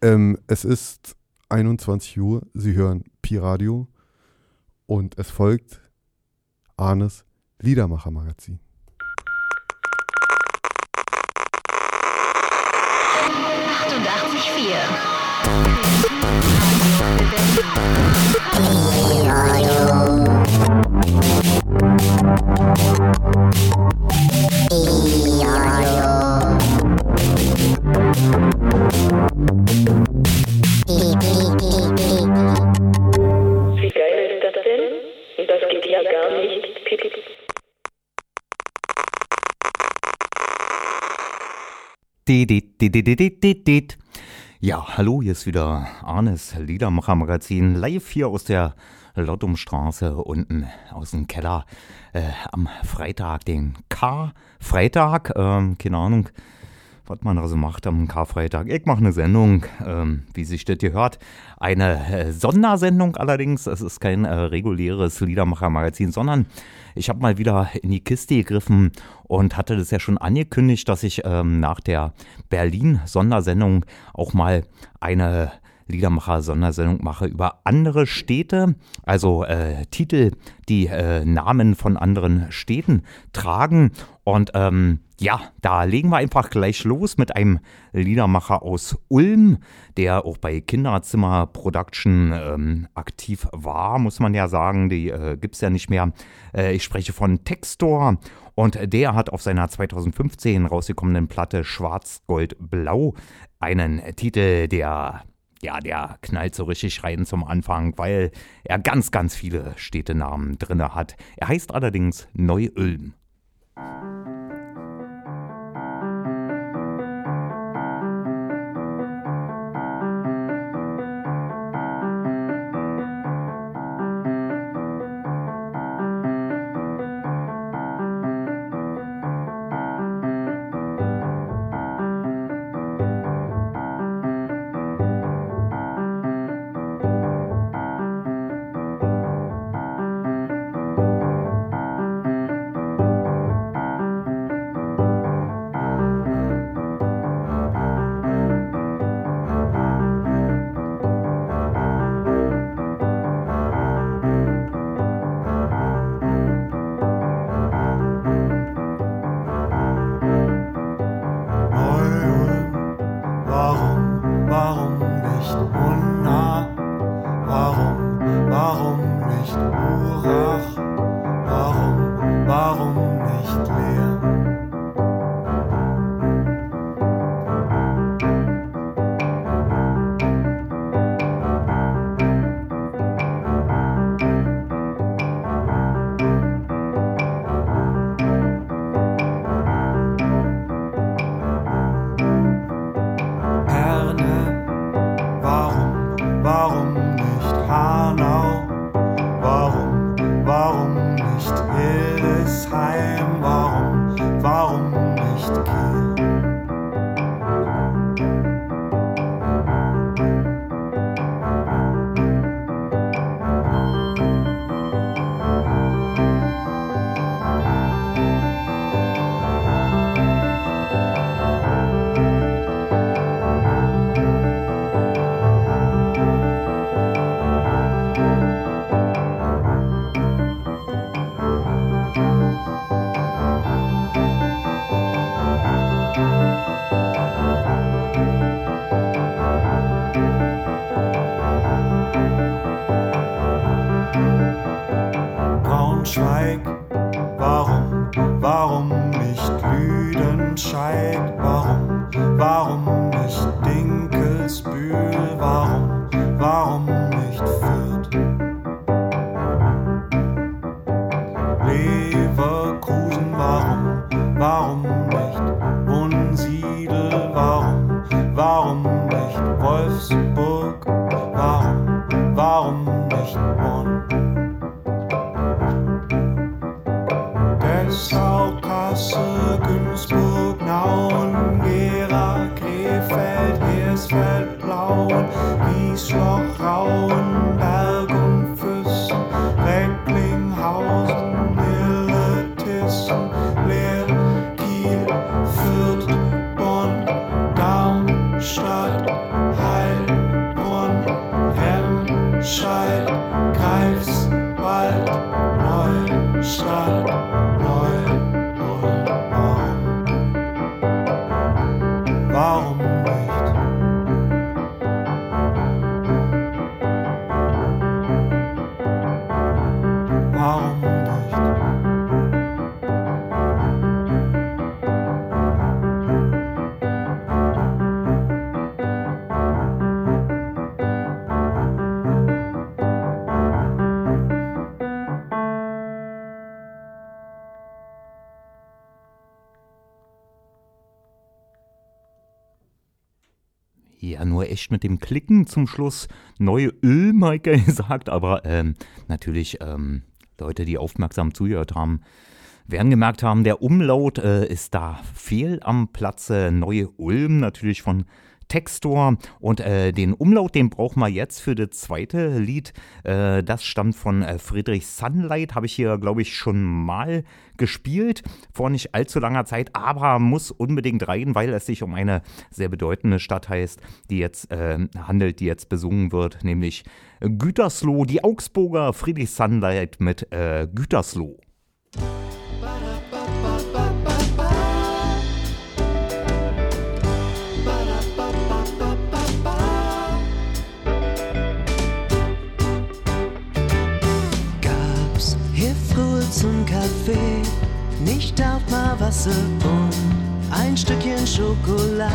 Ähm, es ist 21 Uhr, Sie hören Pi Radio und es folgt Arnes Liedermacher-Magazin. Ja. Ja, hallo, hier ist wieder Arnes Liedermacher Magazin, live hier aus der Lottumstraße unten aus dem Keller äh, am Freitag, den K-Freitag, ähm, keine Ahnung, was man da so macht am Karfreitag. Ich mache eine Sendung, ähm, wie sich das gehört. Eine äh, Sondersendung allerdings. Es ist kein äh, reguläres Liedermacher-Magazin, sondern ich habe mal wieder in die Kiste gegriffen und hatte das ja schon angekündigt, dass ich ähm, nach der Berlin-Sondersendung auch mal eine Liedermacher-Sondersendung mache über andere Städte, also äh, Titel, die äh, Namen von anderen Städten tragen. Und ähm, ja, da legen wir einfach gleich los mit einem Liedermacher aus Ulm, der auch bei Kinderzimmer Production ähm, aktiv war, muss man ja sagen. Die äh, gibt es ja nicht mehr. Äh, ich spreche von Textor. Und der hat auf seiner 2015 rausgekommenen Platte Schwarz-Gold-Blau einen Titel, der ja, der knallt so richtig rein zum Anfang, weil er ganz, ganz viele Städtenamen drinne hat. Er heißt allerdings. Neu-Ulm, nur echt mit dem Klicken zum Schluss neue Öl, Mike gesagt, aber ähm, natürlich ähm, Leute, die aufmerksam zugehört haben, werden gemerkt haben, der Umlaut äh, ist da fehl am Platze. Neue Ulm natürlich von Textor und äh, den Umlaut, den brauchen wir jetzt für das zweite Lied. Äh, das stammt von äh, Friedrich Sunlight, habe ich hier, glaube ich, schon mal gespielt, vor nicht allzu langer Zeit, aber muss unbedingt rein, weil es sich um eine sehr bedeutende Stadt heißt, die jetzt äh, handelt, die jetzt besungen wird, nämlich Gütersloh, die Augsburger Friedrich Sunlight mit äh, Gütersloh. Auch mal Wasser und ein Stückchen Schokolade.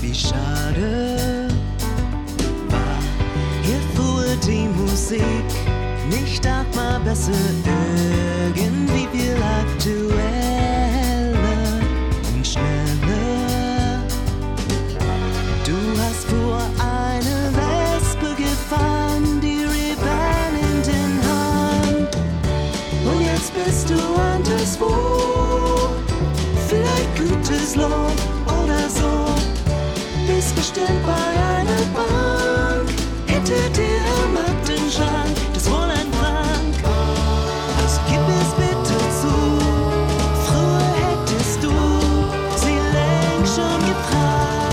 Wie schade hier früher die Musik nicht auch mal besser, irgendwie Bestimmt bei einer Bank. Hinter dir am Aktenschrank das Fräulein Frank. Also gib es bitte zu. Früher hättest du sie längst schon gefragt.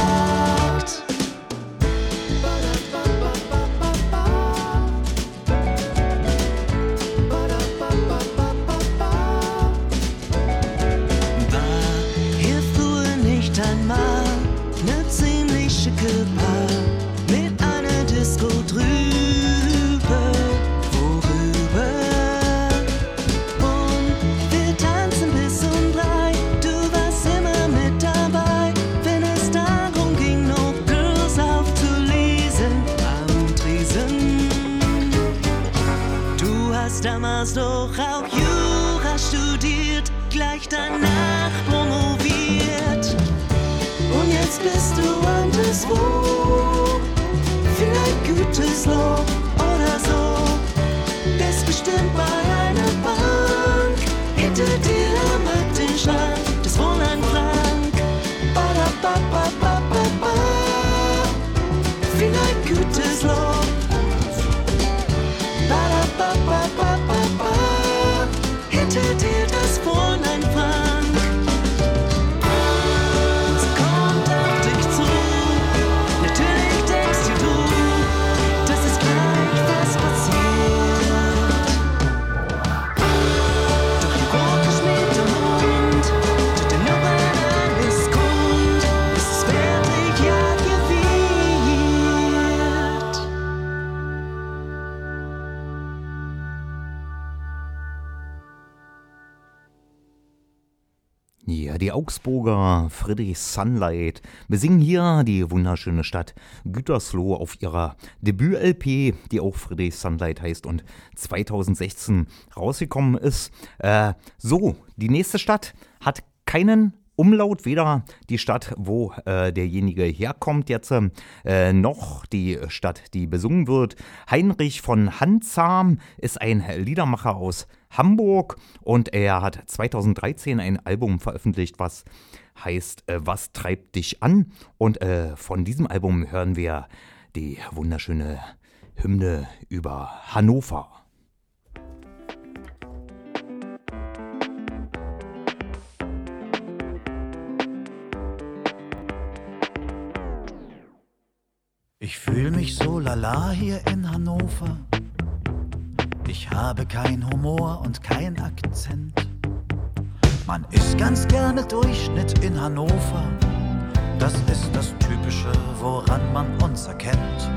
Augsburger Friedrich Sunlight besingen hier die wunderschöne Stadt Gütersloh auf ihrer Debüt-LP, die auch Friedrich Sunlight heißt und 2016 rausgekommen ist. Äh, so, die nächste Stadt hat keinen Umlaut, weder die Stadt, wo äh, derjenige herkommt jetzt, äh, noch die Stadt, die besungen wird. Heinrich von Handzam ist ein Liedermacher aus Hamburg und er hat 2013 ein Album veröffentlicht, was heißt äh, Was treibt dich an? Und äh, von diesem Album hören wir die wunderschöne Hymne über Hannover. Ich fühl mich so lala hier in Hannover. Ich habe kein Humor und kein Akzent. Man ist ganz gerne Durchschnitt in Hannover. Das ist das Typische, woran man uns erkennt.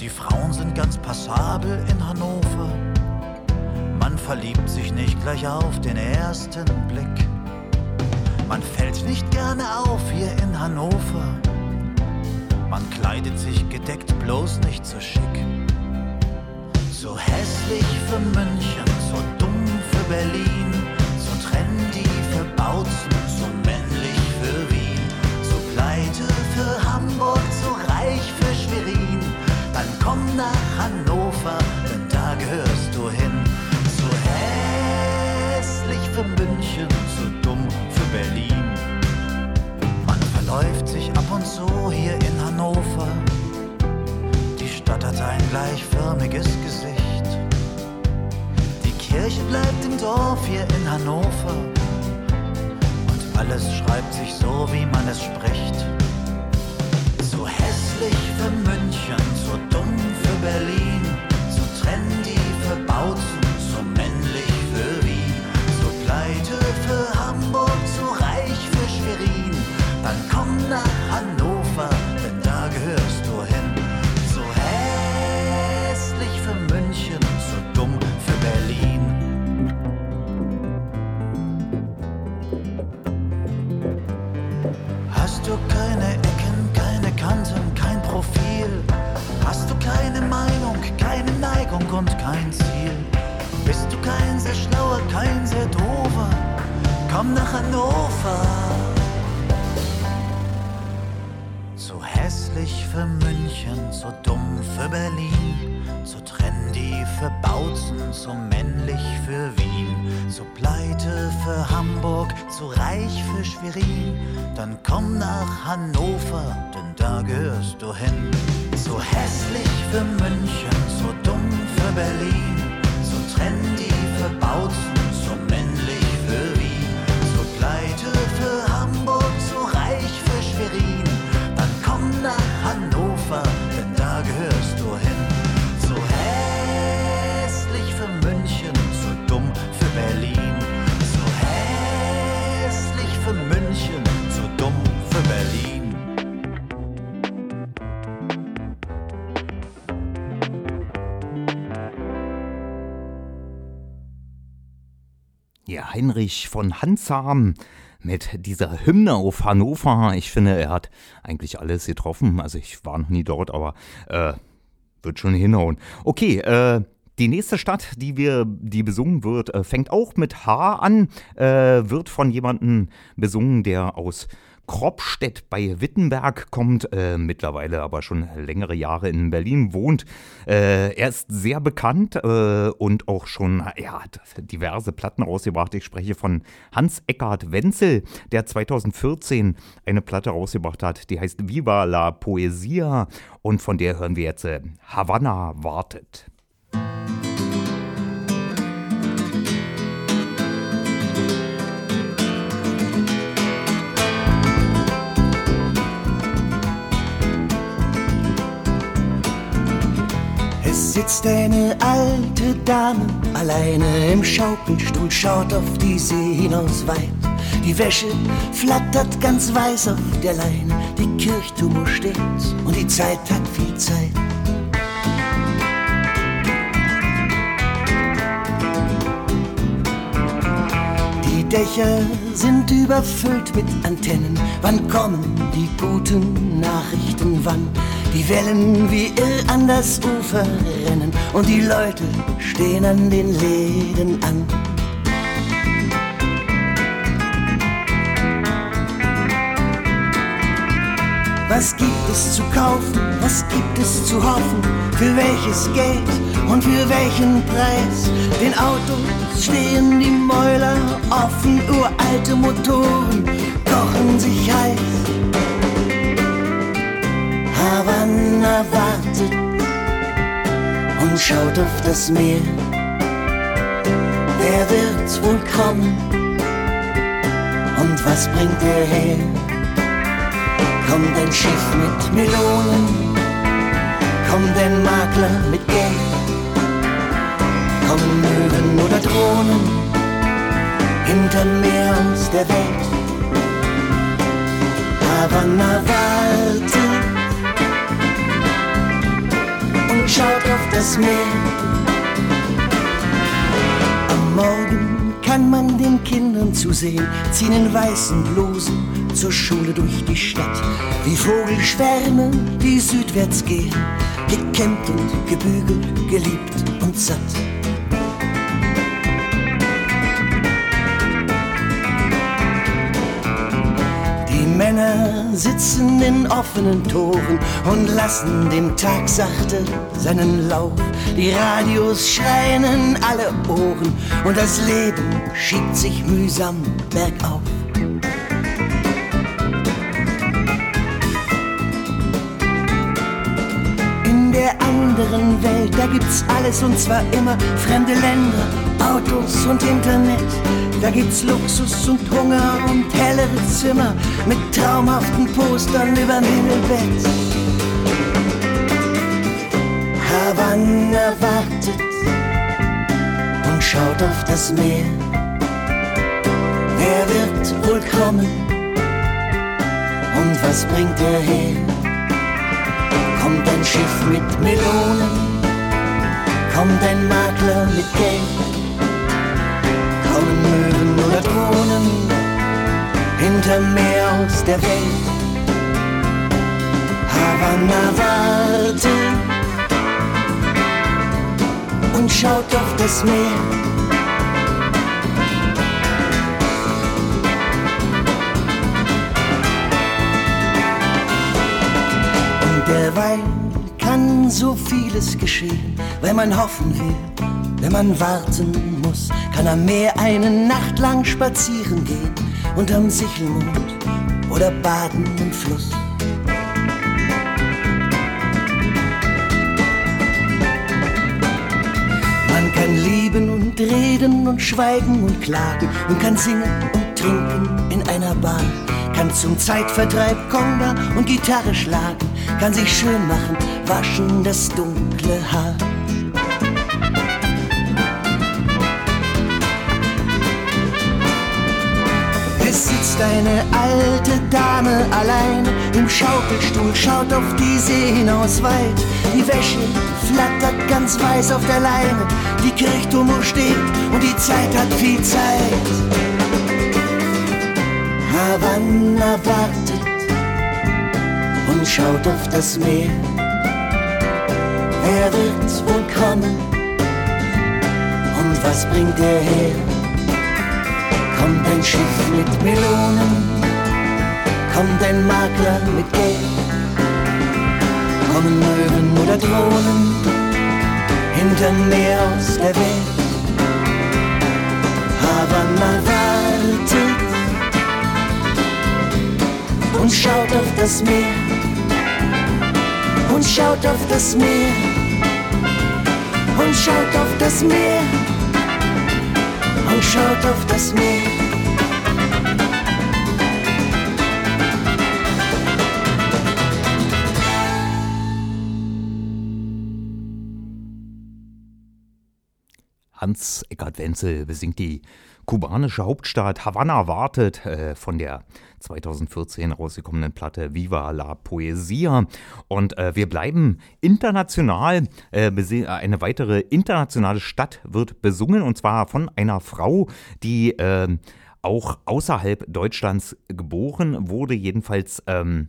Die Frauen sind ganz passabel in Hannover. Man verliebt sich nicht gleich auf den ersten Blick. Man fällt nicht gerne auf hier in Hannover. Man kleidet sich gedeckt, bloß nicht so schick. So hässlich für München, so dumm für Berlin, so trendy für Bautzen, so männlich für Wien, so pleite für Hamburg, so reich für Schwerin. Dann komm nach Hannover, denn da gehörst du hin. So hässlich für München, so dumm für Berlin. Man verläuft sich ab und zu hier in Hannover hat ein gleichförmiges Gesicht. Die Kirche bleibt im Dorf hier in Hannover. Und alles schreibt sich so, wie man es spricht. Heinrich von Hansam mit dieser Hymne auf Hannover. Ich finde, er hat eigentlich alles getroffen. Also ich war noch nie dort, aber äh, wird schon hinhauen. Okay, äh, die nächste Stadt, die wir, die besungen wird, äh, fängt auch mit H an, äh, wird von jemandem besungen, der aus Kropstedt bei Wittenberg kommt, äh, mittlerweile aber schon längere Jahre in Berlin wohnt. Äh, er ist sehr bekannt äh, und auch schon, ja, hat diverse Platten rausgebracht. Ich spreche von Hans Eckart Wenzel, der 2014 eine Platte rausgebracht hat, die heißt Viva la Poesia und von der hören wir jetzt äh, Havanna wartet. Sitzt eine alte Dame alleine im Schaukelstuhl, schaut auf die See hinaus weit. Die Wäsche flattert ganz weiß auf der Leine, die Kirchturmuhr steht und die Zeit hat viel Zeit. Die Dächer sind überfüllt mit Antennen. Wann kommen die guten Nachrichten? Wann die Wellen wie irr an das Ufer rennen und die Leute stehen an den Läden an. Was gibt es zu kaufen? Was gibt es zu hoffen? Für welches Geld und für welchen Preis? Den Autos stehen die Mäuler offen, uralte Motoren kochen sich heiß. Havanna wartet und schaut auf das Meer. Wer wird's wohl kommen? Und was bringt er her? Kommt ein Schiff mit Melonen, kommt ein Makler mit Geld, kommen Möwen oder Drohnen hinterm Meer aus der Welt. Havanna wartet schaut auf das Meer. Am Morgen kann man den Kindern zusehen, ziehen in weißen Blusen zur Schule durch die Stadt. Wie Vogelschwärme, die südwärts gehen, gekämmt und gebügelt, geliebt und satt. Sitzen in offenen Toren und lassen dem Tag sachte seinen Lauf. Die Radios schreien in alle Ohren und das Leben schiebt sich mühsam bergauf. In der anderen Welt, da gibt's alles und zwar immer fremde Länder, Autos und Internet. Da gibt's Luxus und Hunger und hellere Zimmer mit traumhaften Postern überm Himmelbett. Havanna wartet und schaut auf das Meer. Wer wird wohl kommen und was bringt er her? Kommt ein Schiff mit Melonen, kommt ein Makler mit Geld hinterm Meer aus der Welt. Havanna wartet und schaut auf das Meer. Und derweil kann so vieles geschehen, wenn man hoffen will, wenn man warten muss, kann am Meer eine Nacht lang spazieren gehen, unterm Sichelmond oder baden im Fluss. Man kann lieben und reden und schweigen und klagen und kann singen und trinken in einer Bar, kann zum Zeitvertreib Konga und Gitarre schlagen, kann sich schön machen, waschen das dunkle Haar. Sitzt eine alte Dame allein im Schaukelstuhl, schaut auf die See hinaus weit. Die Wäsche flattert ganz weiß auf der Leine, die Kirchturmuhr steht und die Zeit hat viel Zeit. Havanna wartet und schaut auf das Meer. Wer wird wohl kommen und was bringt er her? Kommt ein Schiff mit Melonen, kommt ein Makler mit Geld, kommen Möwen oder Drohnen hinterm Meer aus der Welt. Havanna wartet und schaut auf das Meer. Und schaut auf das Meer. Und schaut auf das Meer. Und schaut auf das Meer. Hans Eckart Wenzel besingt die kubanische Hauptstadt Havanna wartet äh, von der 2014 rausgekommenen Platte Viva la Poesia. Und äh, wir bleiben international. Äh, eine weitere internationale Stadt wird besungen und zwar von einer Frau, die ähm, auch außerhalb Deutschlands geboren wurde, jedenfalls. Ähm,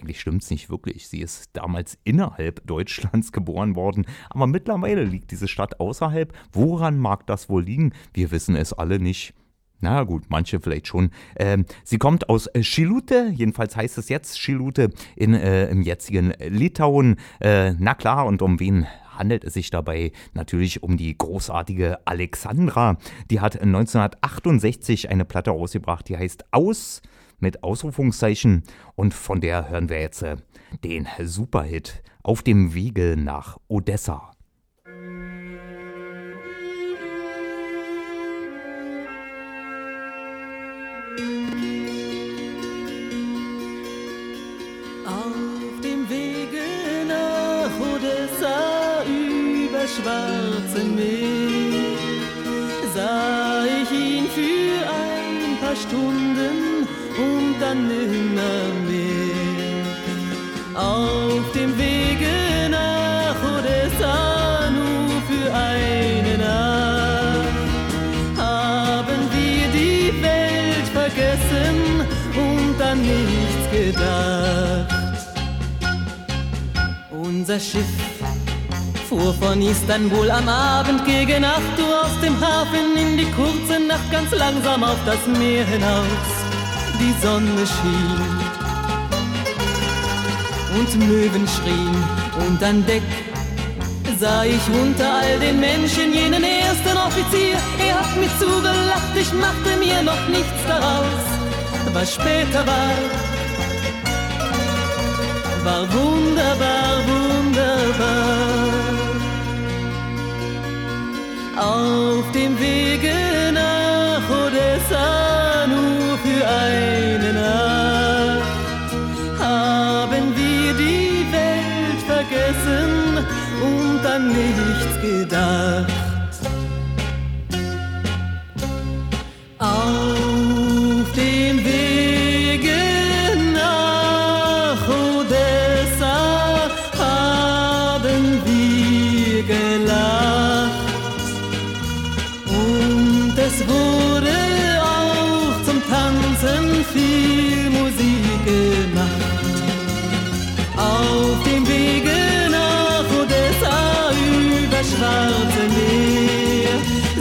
eigentlich stimmt es nicht wirklich. Sie ist damals innerhalb Deutschlands geboren worden, aber mittlerweile liegt diese Stadt außerhalb. Woran mag das wohl liegen? Wir wissen es alle nicht. Na gut, manche vielleicht schon. Ähm, sie kommt aus äh, Schilute, jedenfalls heißt es jetzt Schilute in, äh, im jetzigen Litauen. Äh, na klar, und um wen handelt es sich dabei natürlich um die großartige Alexandra. Die hat 1968 eine Platte rausgebracht, die heißt Aus mit Ausrufungszeichen und von der hören wir jetzt äh, den Superhit auf dem Wege nach Odessa. Auf dem Wege nach Odessa über schwarzem Meer sah ich ihn für ein paar Stunden und dann nimmer mehr. Auf dem Wege nach Odessa nur für eine Nacht haben wir die Welt vergessen und an nichts gedacht. Unser Schiff fuhr von Istanbul am Abend gegen Nacht Uhr aus dem Hafen in die kurze Nacht ganz langsam auf das Meer hinaus. Die Sonne schien und Möwen schrien und an Deck sah ich unter all den Menschen jenen ersten Offizier. Er hat mir zugelacht, ich machte mir noch nichts daraus. Was später war, war wunderbar, wunderbar. Auf dem Wege nach Odessa nur für eine Nacht haben wir die Welt vergessen und an nichts gedacht.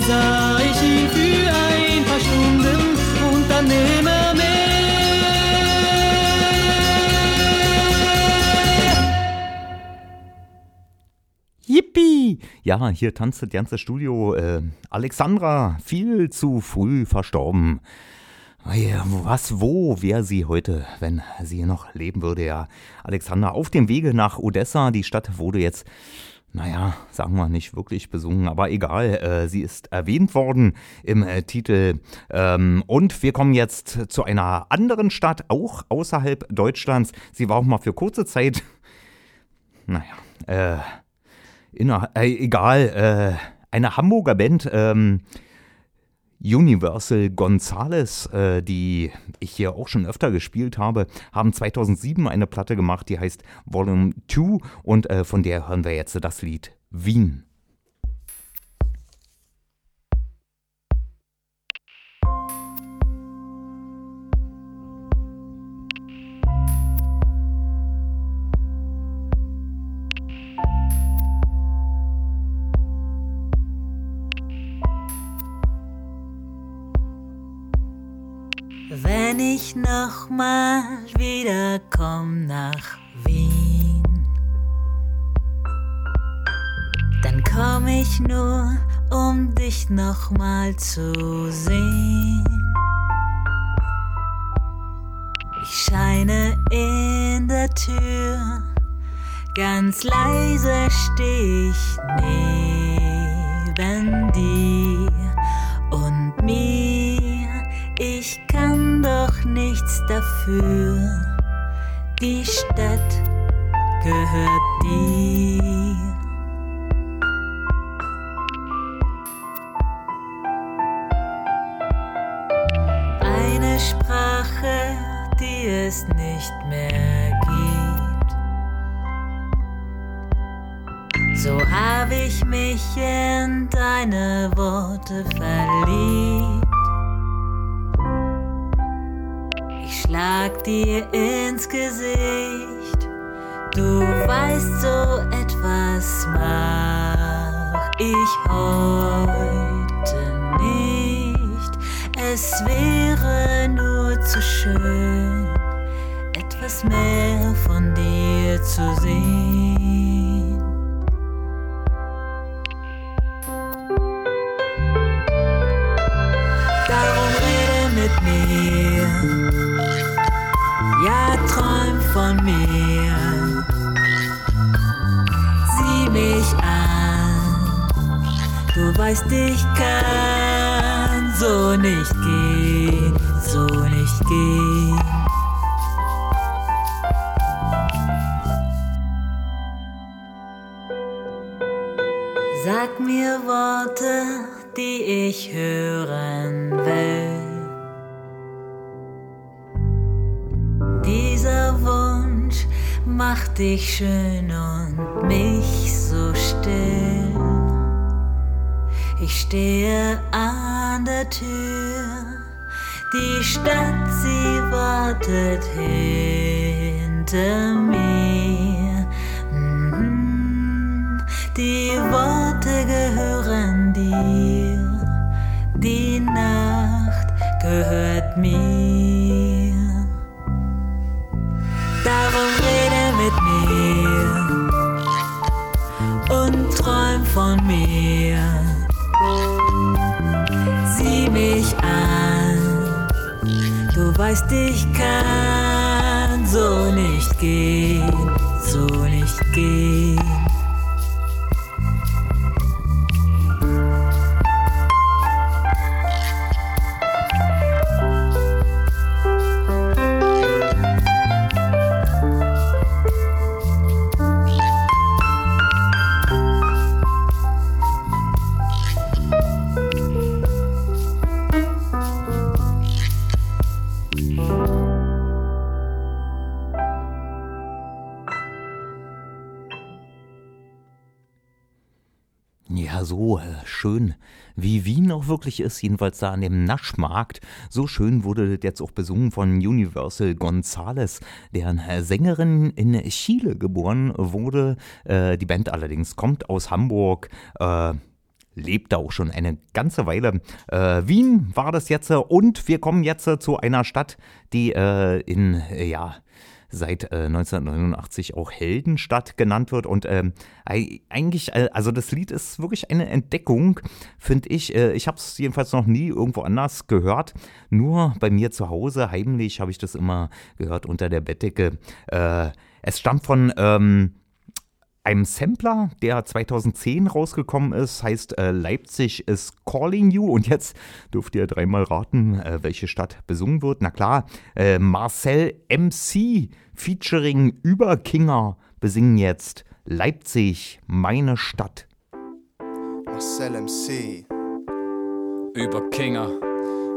Sah ich ihn für ein paar Stunden und dann nimmer mehr. Yippie! Ja, hier tanzt das ganze Studio. Äh, Alexandra, viel zu früh verstorben. Was, wo wäre sie heute, wenn sie noch leben würde? Ja, Alexandra, auf dem Wege nach Odessa. Die Stadt wurde jetzt, naja, sagen wir nicht wirklich besungen, aber egal. Äh, sie ist erwähnt worden im äh, Titel. Ähm, und wir kommen jetzt zu einer anderen Stadt, auch außerhalb Deutschlands. Sie war auch mal für kurze Zeit, naja, äh, inner, äh, egal, äh, eine Hamburger Band, ähm, Universal Gonzales, äh, die ich hier auch schon öfter gespielt habe, haben 2007 eine Platte gemacht, die heißt Volume 2 und äh, von der hören wir jetzt das Lied Wien. Wenn ich nochmal wiederkomm nach Wien, dann komm ich nur, um dich nochmal zu sehen. Ich scheine in der Tür, ganz leise steh ich neben dir und mir. Ich nichts dafür, die Stadt gehört dir. Eine Sprache, die es nicht mehr gibt. So hab ich mich in deine Worte verliebt. Schlag dir ins Gesicht. Du weißt, so etwas mach ich heute nicht. Es wäre nur zu schön, etwas mehr von dir zu sehen. Mir. Ja, träum von mir. Sieh mich an. Du weißt, ich kann so nicht gehen, so nicht gehen. Dich schön und mich so still. Ich stehe an der Tür, die Stadt, sie wartet hinter mir. Mhm. Die Worte gehören dir, die Nacht gehört mir. mit mir und träum von mir. Sieh mich an, du weißt, ich kann so nicht gehen, so nicht gehen. Schön, wie Wien auch wirklich ist, jedenfalls da an dem Naschmarkt. So schön wurde jetzt auch besungen von Universal Gonzales, deren Sängerin in Chile geboren wurde. Äh, die Band allerdings kommt aus Hamburg. Äh, lebt da auch schon eine ganze Weile. Äh, Wien war das jetzt und wir kommen jetzt zu einer Stadt, die äh, in, ja, seit äh, 1989 auch Heldenstadt genannt wird. Und ähm, ei- eigentlich, äh, also das Lied ist wirklich eine Entdeckung, finde ich. Äh, ich habe es jedenfalls noch nie irgendwo anders gehört. Nur bei mir zu Hause, heimlich, habe ich das immer gehört unter der Bettdecke. Äh, es stammt von ähm, einem Sampler, der 2010 rausgekommen ist, heißt äh, Leipzig is Calling You. Und jetzt dürft ihr dreimal raten, äh, welche Stadt besungen wird. Na klar, äh, Marcel MC featuring Überkinger besingen jetzt Leipzig, meine Stadt. Marcel MC. Über Kinger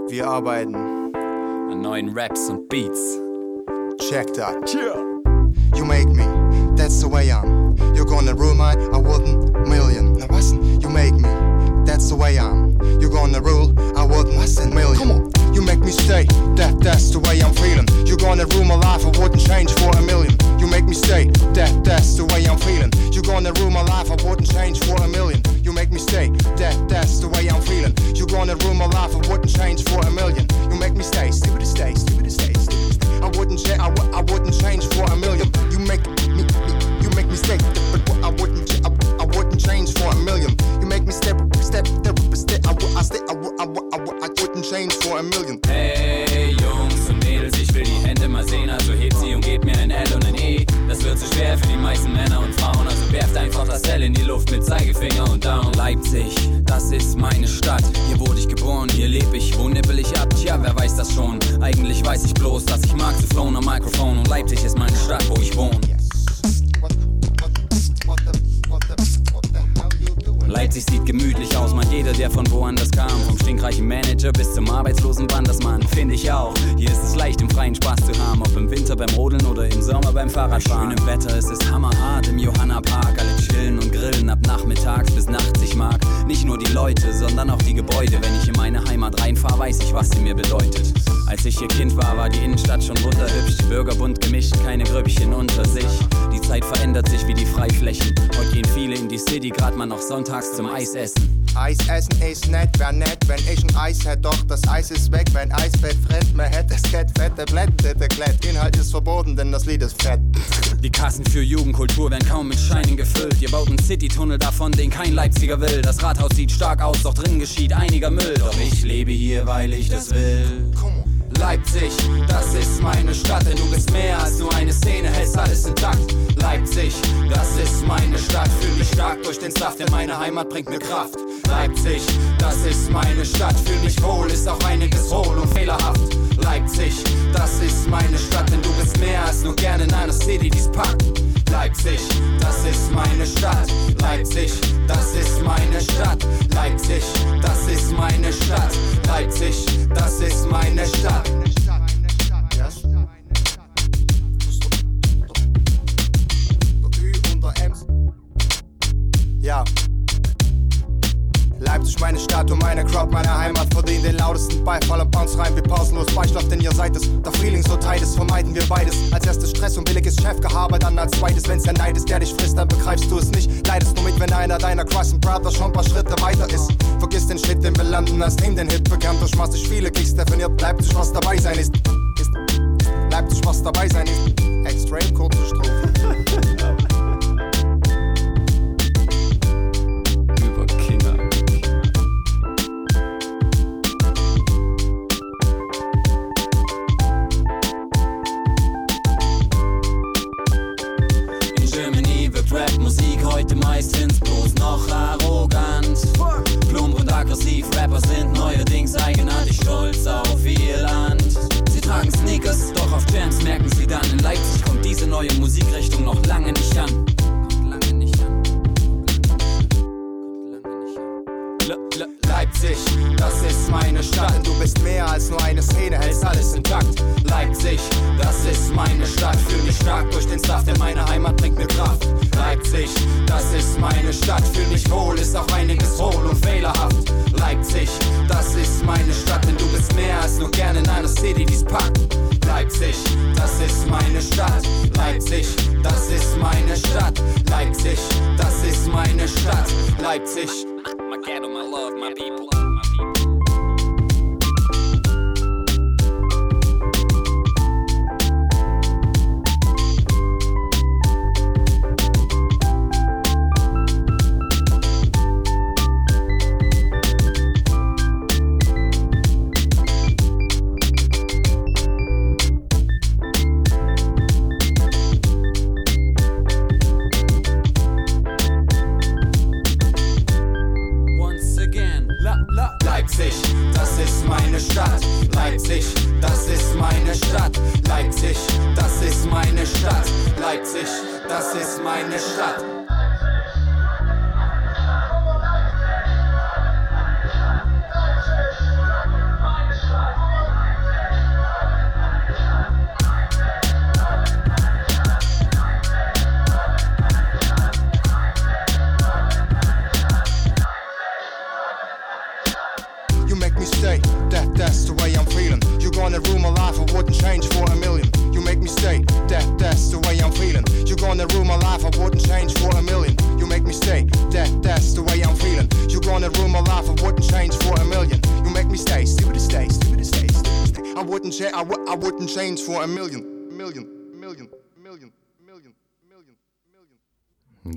Wir arbeiten. an neuen Raps und Beats. Check that. You make me, that's the way I'm. You're gonna rule my I wouldn't million. Now listen, you make me, that's the way I'm. You're gonna rule, I wouldn't listen million. Come on, you make me stay, that that's the way I'm feeling. You're gonna rule my life, I wouldn't change for a million. You make me stay, that that's the way I'm feeling. You're gonna rule my life, I wouldn't change for a million. You make me stay, that that's the way I'm feeling. You're gonna rule my life, I wouldn't change for a million. You make me stay, stupid stay, stupid stay, stupid. I wouldn't change, I, w- I wouldn't change for a million. You make me, me stay, but I wouldn't, I, I wouldn't change for a million. You make me step, step, step, step. I, I stay, I, I, I, I wouldn't change for a million. Hey Jungs und Mädels, ich will die Hände mal sehen, also hebt sie und gebt mir ein L und ein E. Das wird zu schwer für die meisten Männer und Frauen, also werft einfach das L in die Luft mit Zeigefinger und Daumen. Leipzig, das ist meine Stadt, hier wurde ich geboren, hier lebe ich, wo nippel ich ab? Tja, wer weiß das schon? Eigentlich weiß ich bloß, dass ich mag zu flown am Mikrofon und Leipzig ist meine Stadt, wo ich wohne. Leipzig sieht gemütlich aus, meint jeder, der von woanders kam. Vom stinkreichen Manager bis zum arbeitslosen Wandersmann, finde ich auch. Hier ist es leicht, im freien Spaß zu haben, ob im Winter beim Rodeln oder im Sommer beim Fahrradfahren. Schön im Wetter, es ist hammerhart im Johanna Park. Alle chillen und grillen ab nachmittags bis nachts. Ich mag nicht nur die Leute, sondern auch die Gebäude. Wenn ich in meine Heimat reinfahre, weiß ich, was sie mir bedeutet. Als ich hier Kind war, war die Innenstadt schon wunderhübsch. Bürgerbunt gemischt, keine Grüppchen unter sich. Die Zeit verändert sich wie die Freiflächen. Heute gehen viele in die City, grad mal noch sonntags zum Eis essen. Eis essen ist nett, wär nett, wenn ich ein Eis hätte, doch das Eis ist weg, wenn Eisfett fremd, man hätte es Kett, fette blendete Klett. Inhalt ist verboten, denn das Lied ist fett. Die Kassen für Jugendkultur werden kaum mit Scheinen gefüllt. Ihr baut einen Citytunnel davon, den kein Leipziger will. Das Rathaus sieht stark aus, doch drin geschieht einiger Müll. Doch ich lebe hier, weil ich das will. Come on. Leipzig, das ist meine Stadt, denn du bist mehr als nur eine Szene, hältst alles intakt. Leipzig, das ist meine Stadt, fühl mich stark durch den Saft, denn meine Heimat bringt mir Kraft. Leipzig, das ist meine Stadt, fühl mich wohl, ist auch einiges hohl und fehlerhaft. Leipzig, das ist meine Stadt, denn du bist mehr als nur gerne in einer City, die's packt. Leipzig, das ist meine Stadt. Leipzig, das ist meine Stadt. Leipzig, das ist meine Stadt. Chefgehabe, dann als zweites, wenn's der Neid ist, der dich frisst, dann begreifst du es nicht. Leidest nur mit, wenn einer deiner Crossing Brother schon ein paar Schritte weiter ist. Vergiss den Schritt, den wir landen, als Team den Hit bekannt durch massig viele Kicks, definiert Leipzig, was dabei sein ist. ist Leipzig, was dabei sein ist. Extrem kurze Strophe. Leipzig. My ghetto, my love, my people.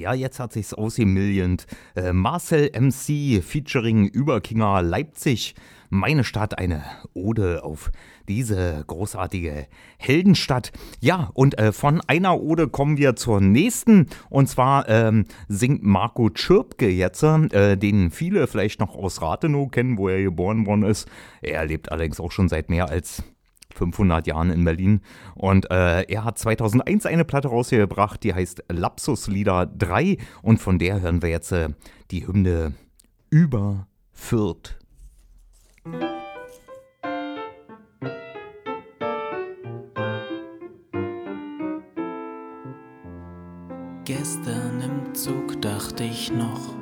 Ja, jetzt hat sich's ausgemilliont. Äh, Marcel MC featuring Überkinger Leipzig. Meine Stadt, eine Ode auf diese großartige Heldenstadt. Ja, und äh, von einer Ode kommen wir zur nächsten. Und zwar ähm, singt Marco Tschirpke jetzt, äh, den viele vielleicht noch aus Rathenow kennen, wo er geboren worden ist. Er lebt allerdings auch schon seit mehr als 500 Jahren in Berlin. Und äh, er hat 2001 eine Platte rausgebracht, die heißt Lapsuslieder 3. Und von der hören wir jetzt äh, die Hymne über Fürth. Gestern im Zug dachte ich noch,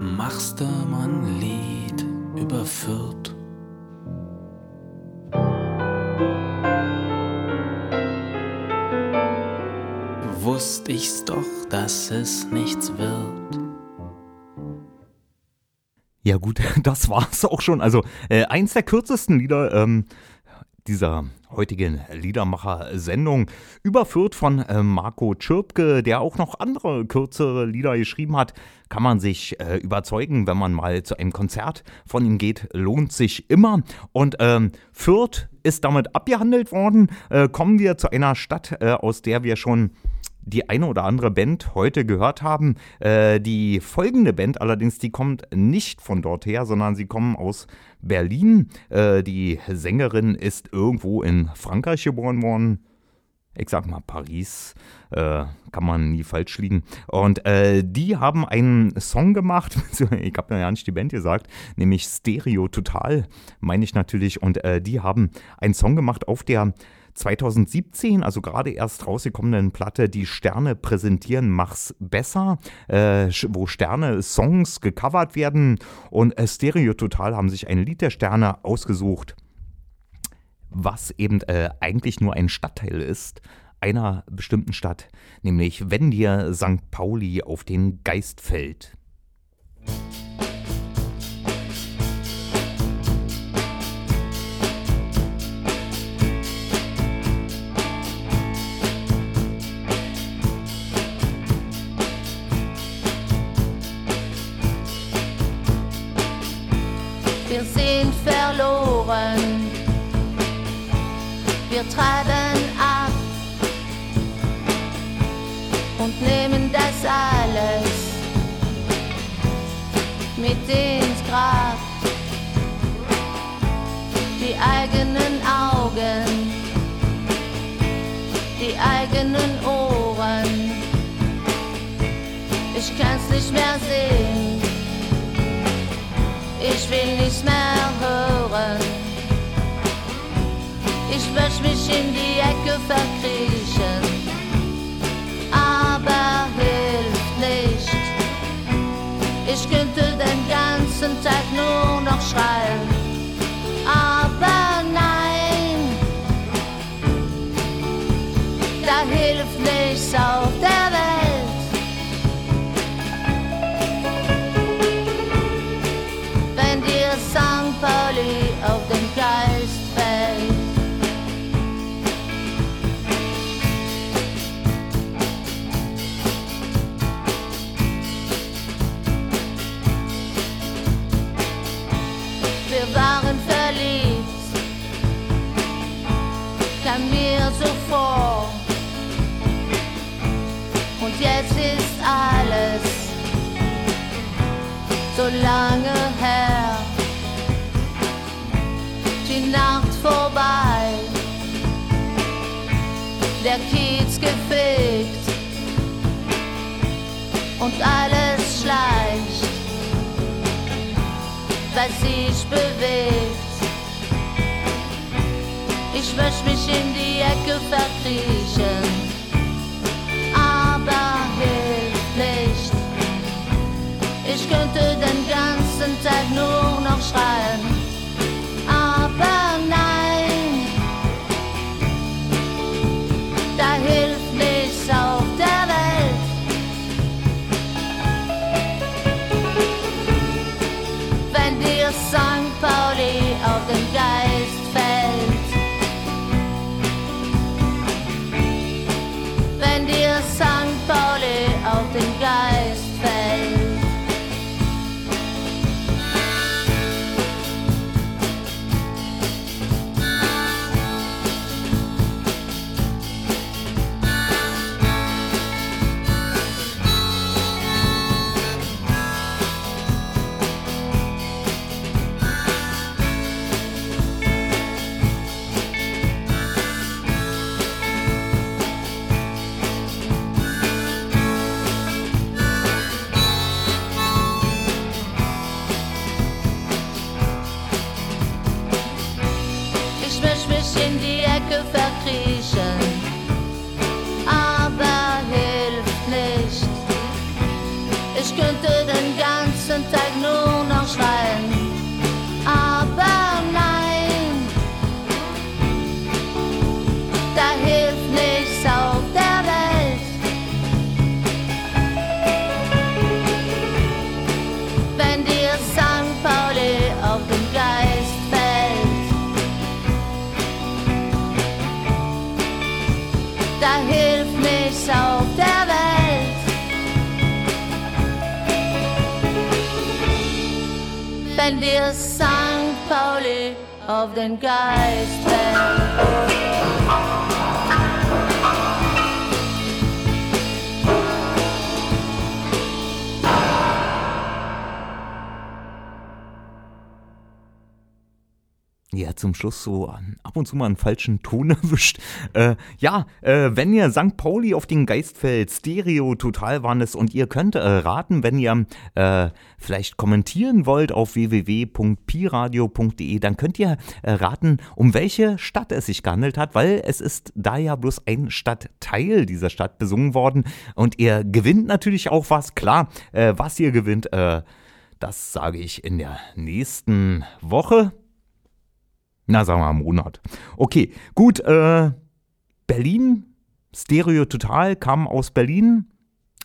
machst du mal ein Lied über Fürth? Wusste ich's doch, dass es nichts wird. Ja gut, das war's auch schon. Also äh, eins der kürzesten Lieder ähm, dieser heutigen Liedermacher-Sendung, überführt von äh, Marco Tschirpke, der auch noch andere kürzere Lieder geschrieben hat. Kann man sich äh, überzeugen, wenn man mal zu einem Konzert von ihm geht, lohnt sich immer. Und ähm, Fürth ist damit abgehandelt worden. Äh, kommen wir zu einer Stadt, äh, aus der wir schon die eine oder andere Band heute gehört haben. Äh, die folgende Band allerdings, die kommt nicht von dort her, sondern sie kommen aus Berlin. Äh, die Sängerin ist irgendwo in Frankreich geboren worden. Ich sag mal Paris, äh, kann man nie falsch liegen. Und äh, die haben einen Song gemacht, ich habe ja nicht die Band gesagt, nämlich Stereo Total, meine ich natürlich. Und äh, die haben einen Song gemacht auf der 2017, also gerade erst rausgekommenen Platte Die Sterne präsentieren Mach's besser, äh, wo Sterne Songs gecovert werden und äh, Stereo Total haben sich ein Lied der Sterne ausgesucht, was eben äh, eigentlich nur ein Stadtteil ist einer bestimmten Stadt, nämlich wenn dir St. Pauli auf den Geist fällt. Treiben ab. und nehmen das alles mit ins Grab. Die eigenen Augen, die eigenen Ohren. Ich kann's nicht mehr sehen, ich will nichts mehr hören. Ich möchte mich in die Ecke verkriechen, aber hilft nicht. Ich könnte den ganzen Tag nur noch schreien, aber nein, da hilft nichts auf lange her. Die Nacht vorbei, der Kiez gefegt und alles schleicht was sich bewegt. Ich möchte mich in die Ecke verkriechen, Ich könnte den ganzen Tag nur noch schreien, Wenn dir St. Pauli auf den Geist zum Schluss so ab und zu mal einen falschen Ton erwischt. Äh, ja, äh, wenn ihr St. Pauli auf den Geist fällt, Stereo total waren es und ihr könnt äh, raten, wenn ihr äh, vielleicht kommentieren wollt auf www.piradio.de, dann könnt ihr äh, raten, um welche Stadt es sich gehandelt hat, weil es ist da ja bloß ein Stadtteil dieser Stadt besungen worden und ihr gewinnt natürlich auch was. Klar, äh, was ihr gewinnt, das sage ich in der nächsten Woche. Na, sagen wir mal Monat. Okay, gut. Äh, Berlin, Stereo Total kam aus Berlin.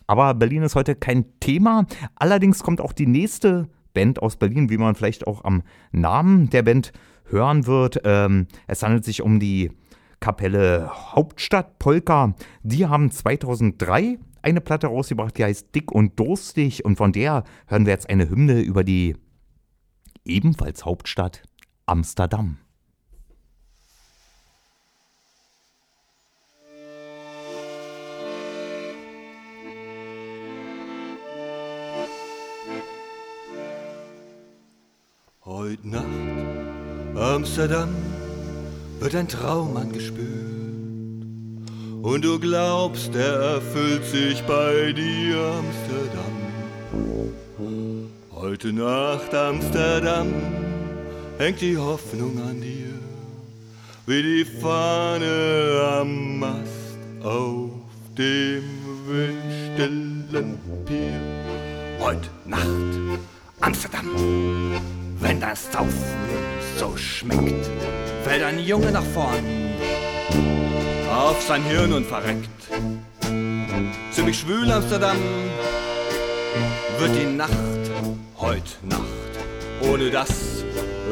Aber Berlin ist heute kein Thema. Allerdings kommt auch die nächste Band aus Berlin, wie man vielleicht auch am Namen der Band hören wird. Ähm, es handelt sich um die Kapelle Hauptstadt Polka. Die haben 2003 eine Platte rausgebracht, die heißt Dick und Durstig. Und von der hören wir jetzt eine Hymne über die ebenfalls Hauptstadt Amsterdam. Heute Nacht, Amsterdam, wird ein Traum angespürt. Und du glaubst, er erfüllt sich bei dir, Amsterdam. Heute Nacht, Amsterdam, hängt die Hoffnung an dir, wie die Fahne am Mast auf dem windstillen Pier. Heute Nacht, Amsterdam, wenn das Saufen so schmeckt, fällt ein Junge nach vorn auf sein Hirn und verreckt. Ziemlich schwül Amsterdam wird die Nacht, heut Nacht, ohne das,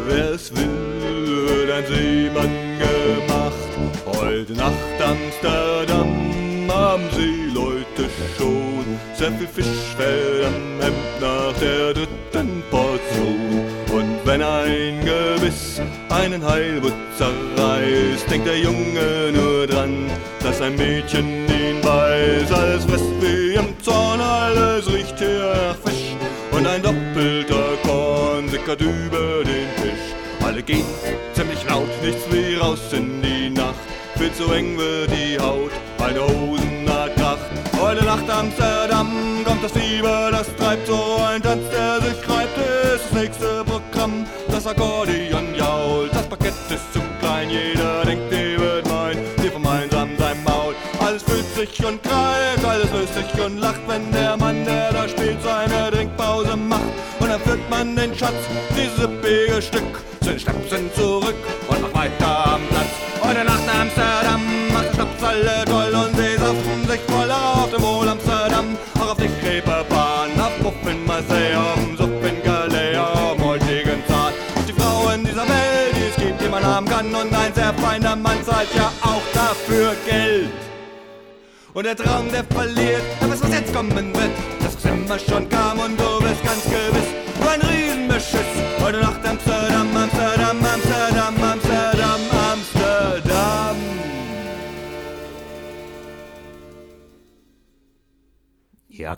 wer es will, ein Seemann gemacht. Heute Nacht Amsterdam haben sie Leute schon sehr viel Fischfell am Hemd nach der dritten Portion. Und wenn ein Gebiss einen Heilbutt zerreißt, denkt der Junge nur dran, dass ein Mädchen ihn weiß. Alles frisst wie im Zorn, alles riecht hier nach Fisch. Und ein doppelter Korn sickert über den Tisch. Alle gehen ziemlich laut, nichts wie raus in die Nacht. Viel zu eng wird die Haut, eine Hosennaht kracht. Heute Nacht Amsterdam kommt das Fieber, das treibt so ein Tanz, der sich reibt, ist das nächste Programm. Das Akkordeon jault, das Parkett ist zu klein, jeder denkt, die wird mein, die gemeinsam sein Maul. Alles fühlt sich und greift, alles löst sich und lacht, wenn der Mann, der da spielt, seine Trinkpause macht. Und dann führt man den Schatz, dieses üppige Stück, zahlt ja auch dafür Geld. Und der Traum, der verliert, aber was jetzt kommen wird, das was immer schon kam und du bist ganz gewiss, nur ein Riesenbeschiss. Heute Nacht Amsterdam,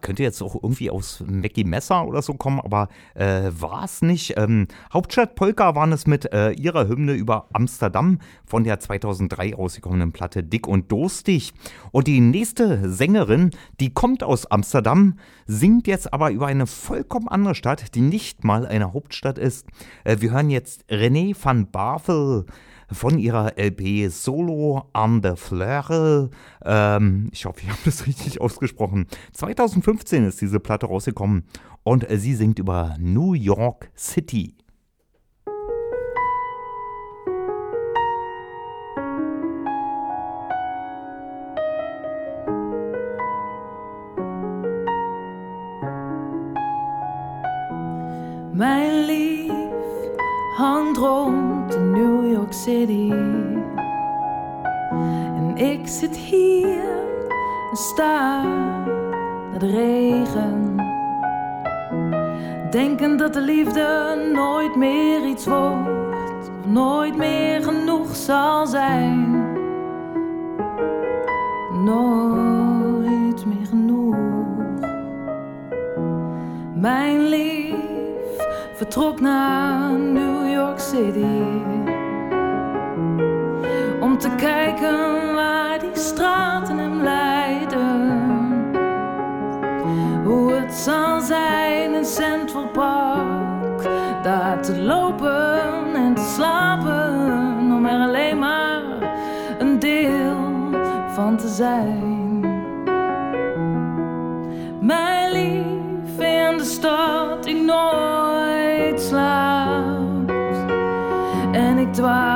könnte jetzt auch irgendwie aus Mackie Messer oder so kommen, aber äh, war es nicht. Ähm, Hauptstadt Polka waren es mit äh, ihrer Hymne über Amsterdam von der 2003 rausgekommenen Platte Dick und Durstig. Und die nächste Sängerin, die kommt aus Amsterdam, singt jetzt aber über eine vollkommen andere Stadt, die nicht mal eine Hauptstadt ist. Äh, wir hören jetzt René van Bavel von ihrer LP Solo on the Fleur. Ähm, ich hoffe, ich habe das richtig ausgesprochen. 2015 ist diese Platte rausgekommen und äh, sie singt über New York City. Mijn lief hangt rond in New York City. En ik zit hier en sta naar de regen. Denkend dat de liefde nooit meer iets wordt, of nooit meer genoeg zal zijn. Nooit meer genoeg. Mijn lief vertrok naar Om te kijken waar die straten hem leiden. Hoe het zal zijn in Central Park. Daar te lopen en te slapen. Om er alleen maar een deel van te zijn. чувства.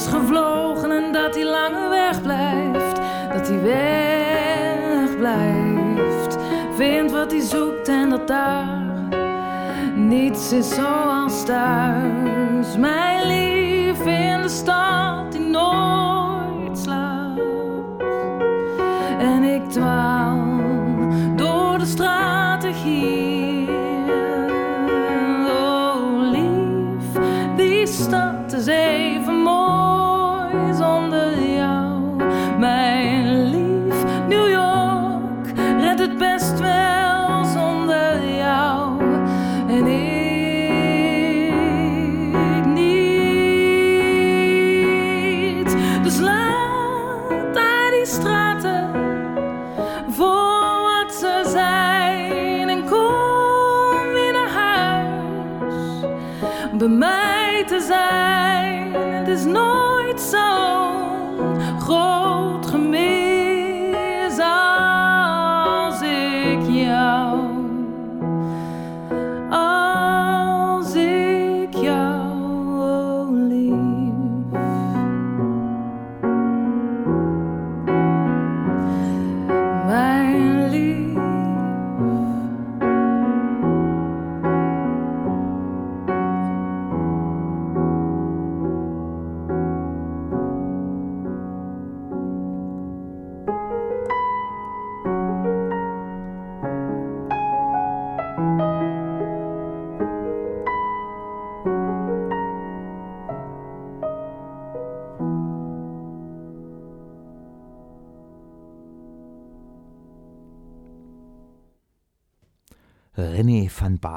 Is gevlogen en dat hij langer weg blijft. die wegblijft, vindt wat hij zoekt en dat daar niets is zoals thuis. Mijn lief in de stad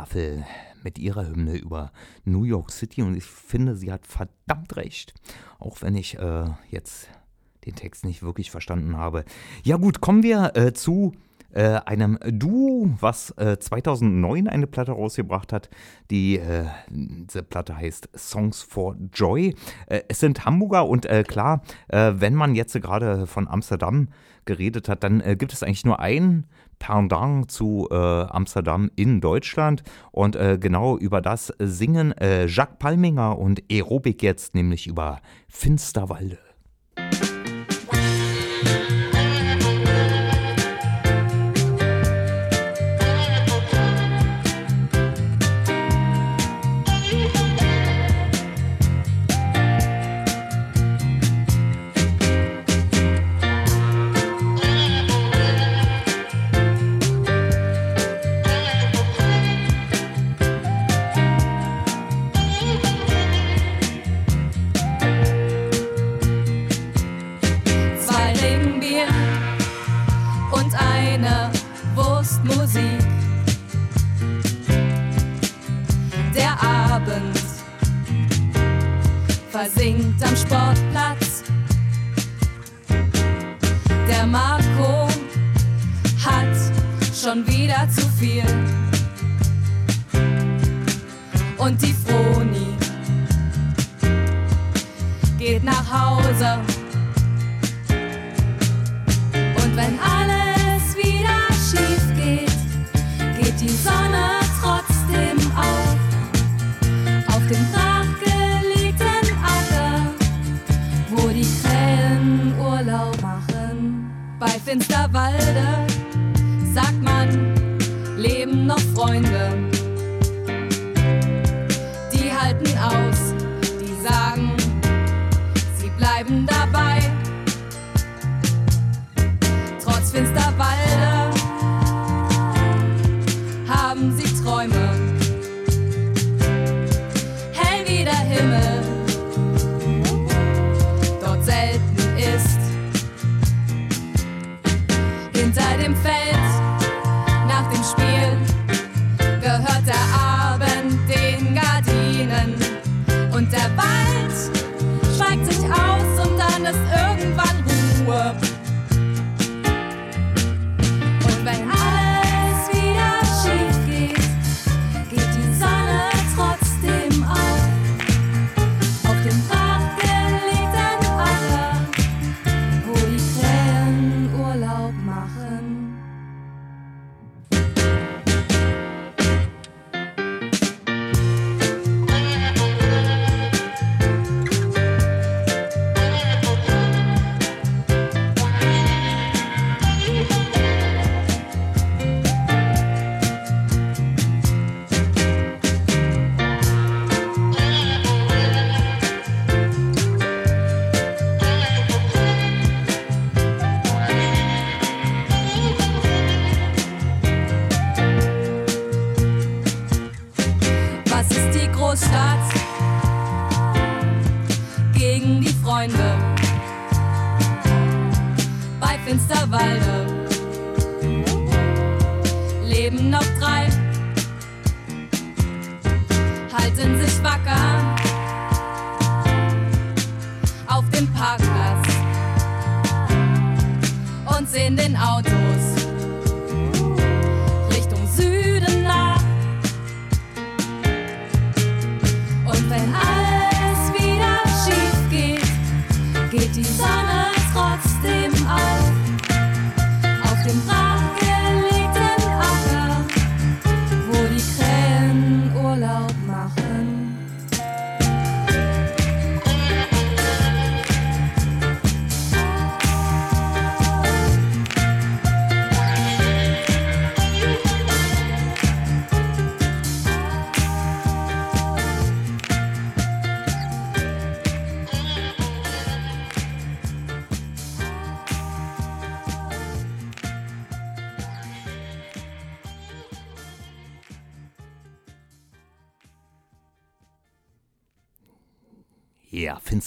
Bavel mit ihrer Hymne über New York City und ich finde, sie hat verdammt recht. Auch wenn ich äh, jetzt den Text nicht wirklich verstanden habe. Ja gut, kommen wir äh, zu äh, einem Duo, was äh, 2009 eine Platte rausgebracht hat. Die äh, diese Platte heißt Songs for Joy. Äh, es sind Hamburger und äh, klar, äh, wenn man jetzt gerade von Amsterdam geredet hat, dann äh, gibt es eigentlich nur ein Pendant zu äh, Amsterdam in Deutschland. Und äh, genau über das singen äh, Jacques Palminger und Aerobik jetzt, nämlich über Finsterwalde.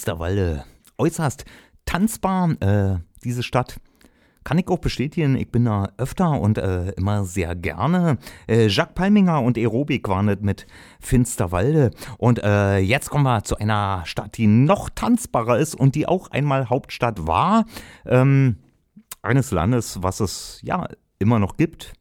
Finsterwalde. Äußerst tanzbar, äh, diese Stadt. Kann ich auch bestätigen, ich bin da öfter und äh, immer sehr gerne. Äh, Jacques Palminger und Aerobik waren das mit Finsterwalde. Und äh, jetzt kommen wir zu einer Stadt, die noch tanzbarer ist und die auch einmal Hauptstadt war. Ähm, eines Landes, was es ja immer noch gibt.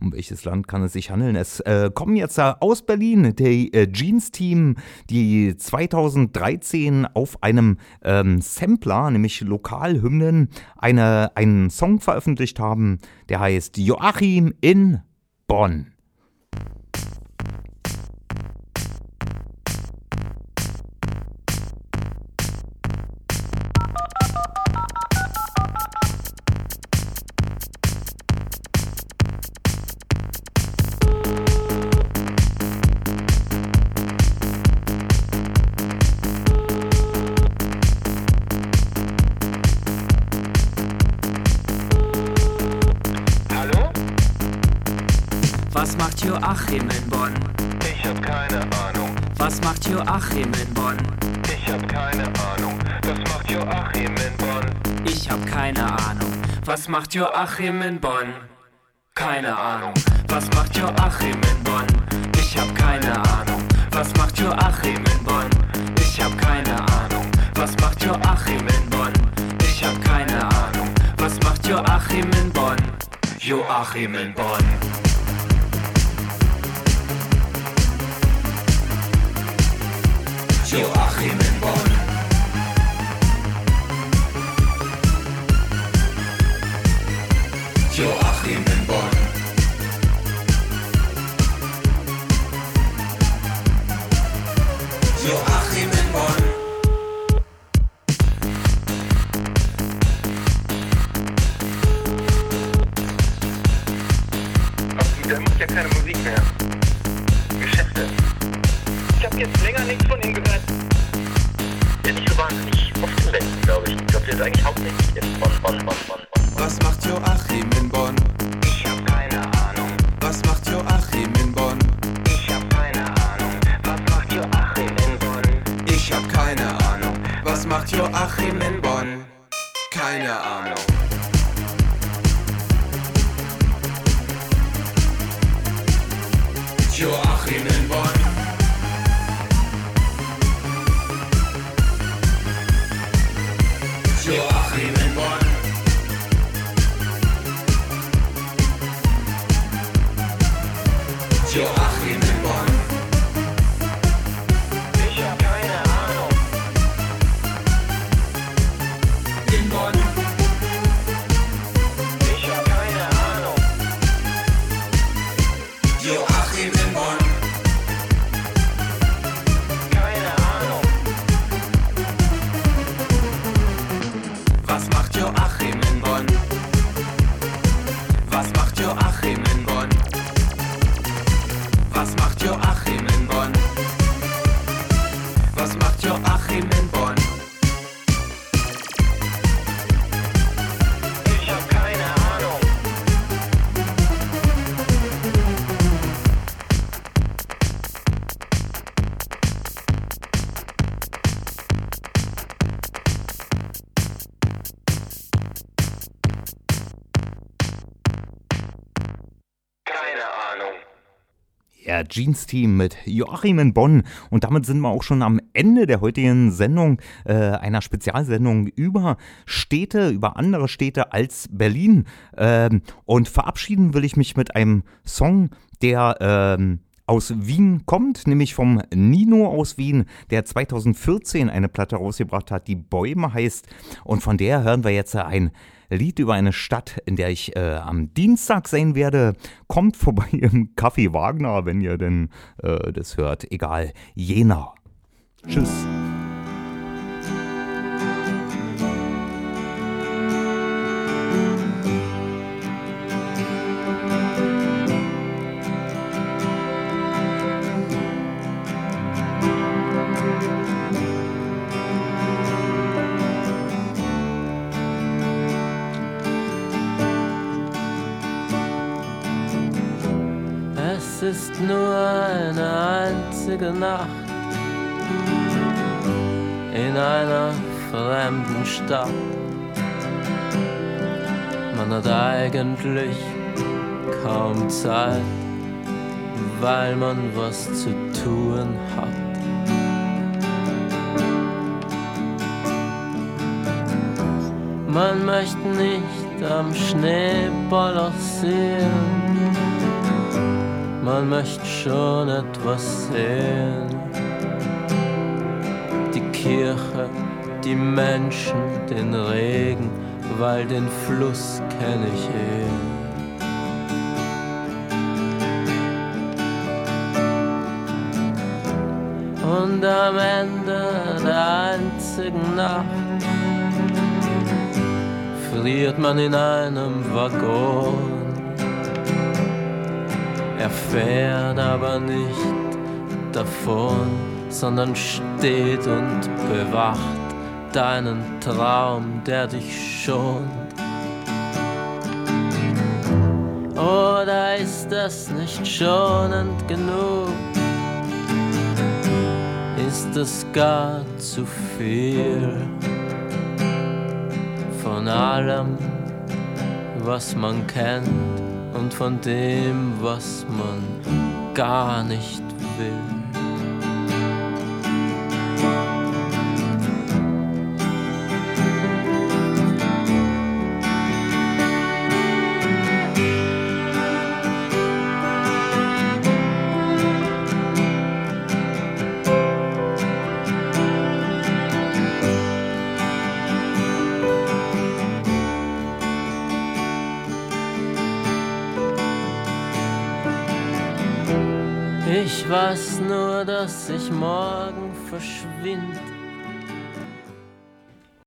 Um welches Land kann es sich handeln? Es äh, kommen jetzt aus Berlin die äh, Jeans-Team, die 2013 auf einem ähm, Sampler, nämlich Lokalhymnen, eine, einen Song veröffentlicht haben, der heißt Joachim in Bonn. Macht Joachim in Bonn? Keine Ahnung. Was macht Joachim in Bonn? Ich hab keine Ahnung. Was macht Joachim in Bonn? Ich hab keine Ahnung. Was macht Joachim in Bonn? Ich hab keine Ahnung. Was macht Joachim in Bonn? Joachim in Bonn. Joachim Jeans Team mit Joachim in Bonn. Und damit sind wir auch schon am Ende der heutigen Sendung, äh, einer Spezialsendung über Städte, über andere Städte als Berlin. Ähm, und verabschieden will ich mich mit einem Song, der ähm, aus Wien kommt, nämlich vom Nino aus Wien, der 2014 eine Platte rausgebracht hat, die Bäume heißt. Und von der hören wir jetzt ein Lied über eine Stadt, in der ich äh, am Dienstag sein werde. Kommt vorbei im Café Wagner, wenn ihr denn äh, das hört. Egal, Jena. Tschüss. Eine einzige Nacht in einer fremden Stadt. Man hat eigentlich kaum Zeit, weil man was zu tun hat. Man möchte nicht am Schneeball sehen man möchte schon etwas sehen. Die Kirche, die Menschen, den Regen, weil den Fluss kenn ich eh. Und am Ende der einzigen Nacht friert man in einem Waggon. Er fährt aber nicht davon, sondern steht und bewacht deinen Traum, der dich schont. Oder ist das nicht schonend genug? Ist es gar zu viel von allem, was man kennt? Und von dem, was man gar nicht will.